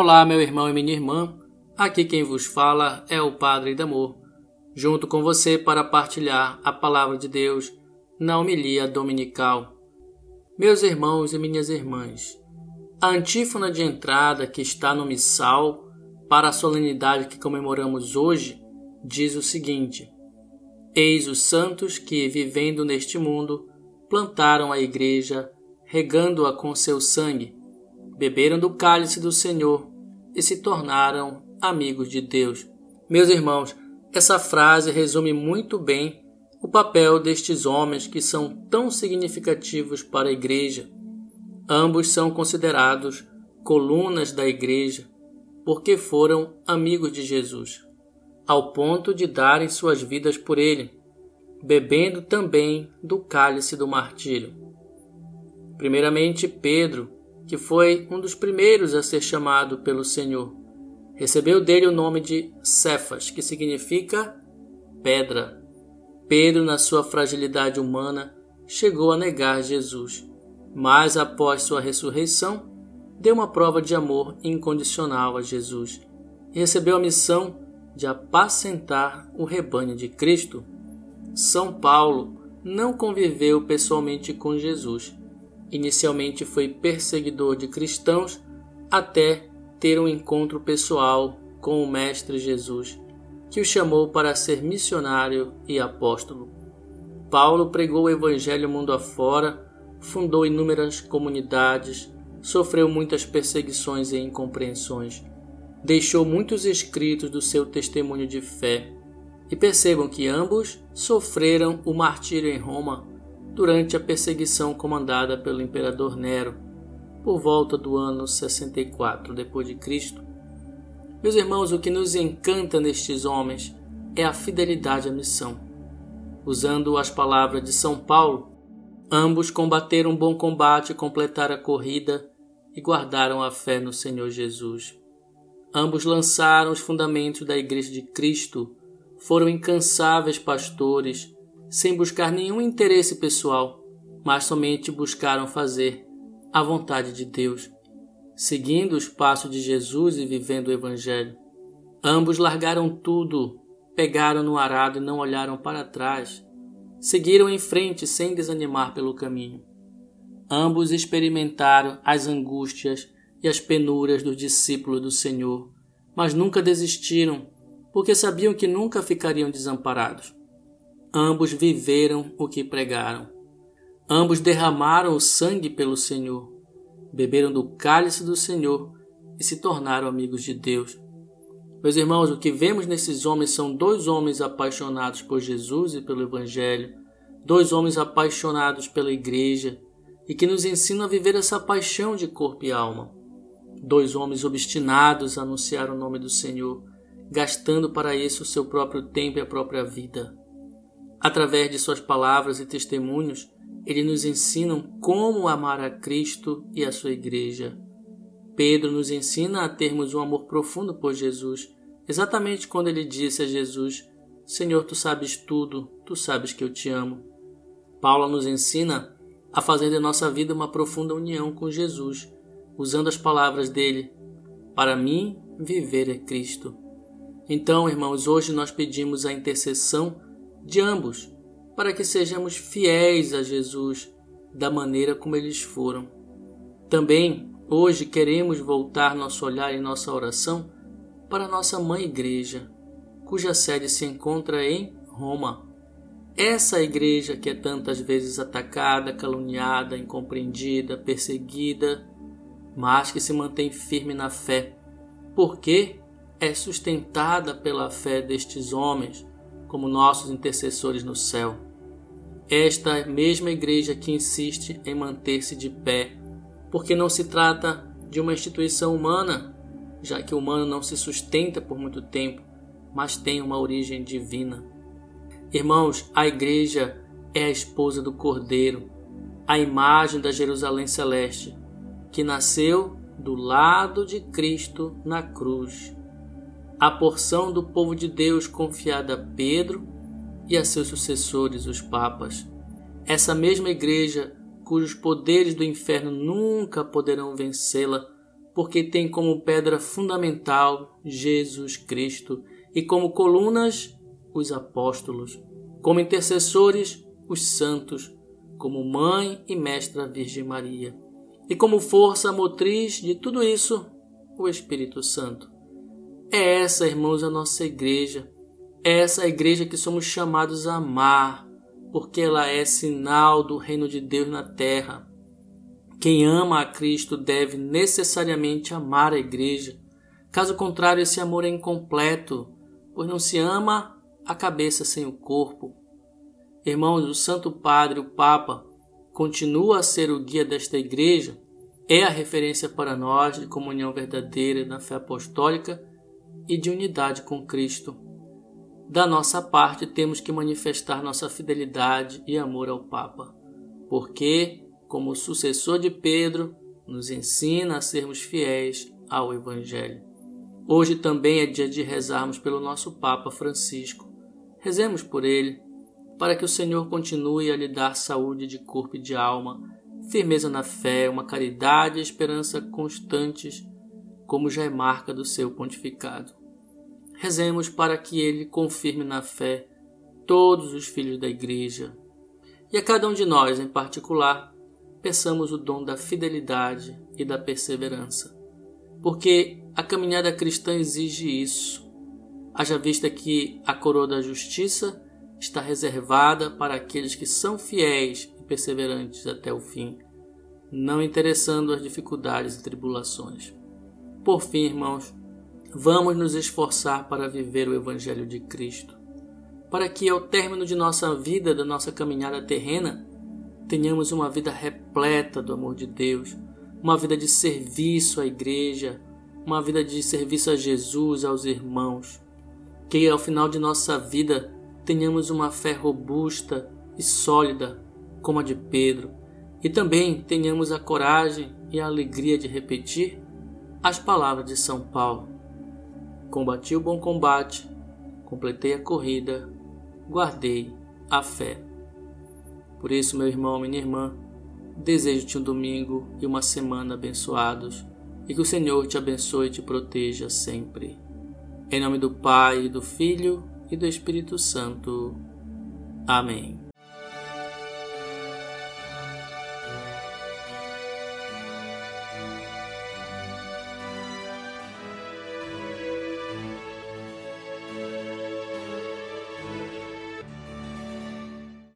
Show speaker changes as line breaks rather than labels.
Olá, meu irmão e minha irmã. Aqui quem vos fala é o Padre Damor, junto com você para partilhar a palavra de Deus na homilia dominical. Meus irmãos e minhas irmãs, a antífona de entrada que está no missal para a solenidade que comemoramos hoje diz o seguinte: Eis os santos que, vivendo neste mundo, plantaram a igreja, regando-a com seu sangue beberam do cálice do Senhor e se tornaram amigos de Deus. Meus irmãos, essa frase resume muito bem o papel destes homens que são tão significativos para a igreja. Ambos são considerados colunas da igreja porque foram amigos de Jesus, ao ponto de darem suas vidas por ele, bebendo também do cálice do martírio. Primeiramente, Pedro, que foi um dos primeiros a ser chamado pelo Senhor. Recebeu dele o nome de Cefas, que significa pedra. Pedro, na sua fragilidade humana, chegou a negar Jesus, mas após sua ressurreição, deu uma prova de amor incondicional a Jesus e recebeu a missão de apacentar o rebanho de Cristo. São Paulo não conviveu pessoalmente com Jesus, Inicialmente foi perseguidor de cristãos até ter um encontro pessoal com o Mestre Jesus, que o chamou para ser missionário e apóstolo. Paulo pregou o Evangelho mundo afora, fundou inúmeras comunidades, sofreu muitas perseguições e incompreensões, deixou muitos escritos do seu testemunho de fé. E percebam que ambos sofreram o martírio em Roma durante a perseguição comandada pelo imperador Nero, por volta do ano 64 d.C. Meus irmãos, o que nos encanta nestes homens é a fidelidade à missão. Usando as palavras de São Paulo, ambos combateram um bom combate, completaram a corrida e guardaram a fé no Senhor Jesus. Ambos lançaram os fundamentos da Igreja de Cristo, foram incansáveis pastores, sem buscar nenhum interesse pessoal, mas somente buscaram fazer a vontade de Deus, seguindo os passos de Jesus e vivendo o Evangelho. Ambos largaram tudo, pegaram no arado e não olharam para trás. Seguiram em frente sem desanimar pelo caminho. Ambos experimentaram as angústias e as penuras dos discípulos do Senhor, mas nunca desistiram, porque sabiam que nunca ficariam desamparados. Ambos viveram o que pregaram. Ambos derramaram o sangue pelo Senhor, beberam do cálice do Senhor e se tornaram amigos de Deus. Meus irmãos, o que vemos nesses homens são dois homens apaixonados por Jesus e pelo Evangelho, dois homens apaixonados pela Igreja e que nos ensinam a viver essa paixão de corpo e alma. Dois homens obstinados a anunciar o nome do Senhor, gastando para isso o seu próprio tempo e a própria vida. Através de suas palavras e testemunhos, ele nos ensina como amar a Cristo e a sua igreja. Pedro nos ensina a termos um amor profundo por Jesus, exatamente quando ele disse a Jesus: Senhor, tu sabes tudo, tu sabes que eu te amo. Paulo nos ensina a fazer de nossa vida uma profunda união com Jesus, usando as palavras dele: Para mim, viver é Cristo. Então, irmãos, hoje nós pedimos a intercessão de ambos, para que sejamos fiéis a Jesus da maneira como eles foram. Também, hoje, queremos voltar nosso olhar e nossa oração para nossa mãe igreja, cuja sede se encontra em Roma. Essa igreja que é tantas vezes atacada, caluniada, incompreendida, perseguida, mas que se mantém firme na fé, porque é sustentada pela fé destes homens como nossos intercessores no céu. Esta mesma igreja que insiste em manter-se de pé, porque não se trata de uma instituição humana, já que o humano não se sustenta por muito tempo, mas tem uma origem divina. Irmãos, a igreja é a esposa do Cordeiro, a imagem da Jerusalém celeste, que nasceu do lado de Cristo na cruz a porção do povo de Deus confiada a Pedro e a seus sucessores, os papas. Essa mesma igreja, cujos poderes do inferno nunca poderão vencê-la, porque tem como pedra fundamental Jesus Cristo e como colunas os apóstolos, como intercessores os santos, como mãe e mestra Virgem Maria, e como força motriz de tudo isso, o Espírito Santo. É essa, irmãos, a nossa igreja. É essa a igreja que somos chamados a amar, porque ela é sinal do reino de Deus na terra. Quem ama a Cristo deve necessariamente amar a igreja. Caso contrário, esse amor é incompleto, pois não se ama a cabeça sem o corpo. Irmãos, o Santo Padre, o Papa, continua a ser o guia desta igreja, é a referência para nós de comunhão verdadeira na fé apostólica e de unidade com Cristo. Da nossa parte, temos que manifestar nossa fidelidade e amor ao Papa, porque, como sucessor de Pedro, nos ensina a sermos fiéis ao Evangelho. Hoje também é dia de rezarmos pelo nosso Papa Francisco. Rezemos por ele, para que o Senhor continue a lhe dar saúde de corpo e de alma, firmeza na fé, uma caridade e esperança constantes, como já é marca do seu pontificado. Rezemos para que ele confirme na fé todos os filhos da Igreja e a cada um de nós, em particular, peçamos o dom da fidelidade e da perseverança, porque a caminhada cristã exige isso. Haja vista que a coroa da justiça está reservada para aqueles que são fiéis e perseverantes até o fim, não interessando as dificuldades e tribulações. Por fim, irmãos, Vamos nos esforçar para viver o Evangelho de Cristo, para que ao término de nossa vida, da nossa caminhada terrena, tenhamos uma vida repleta do amor de Deus, uma vida de serviço à igreja, uma vida de serviço a Jesus, aos irmãos. Que ao final de nossa vida tenhamos uma fé robusta e sólida, como a de Pedro, e também tenhamos a coragem e a alegria de repetir as palavras de São Paulo Combati o bom combate, completei a corrida, guardei a fé. Por isso, meu irmão, minha irmã, desejo-te um domingo e uma semana abençoados e que o Senhor te abençoe e te proteja sempre. Em nome do Pai, do Filho e do Espírito Santo. Amém.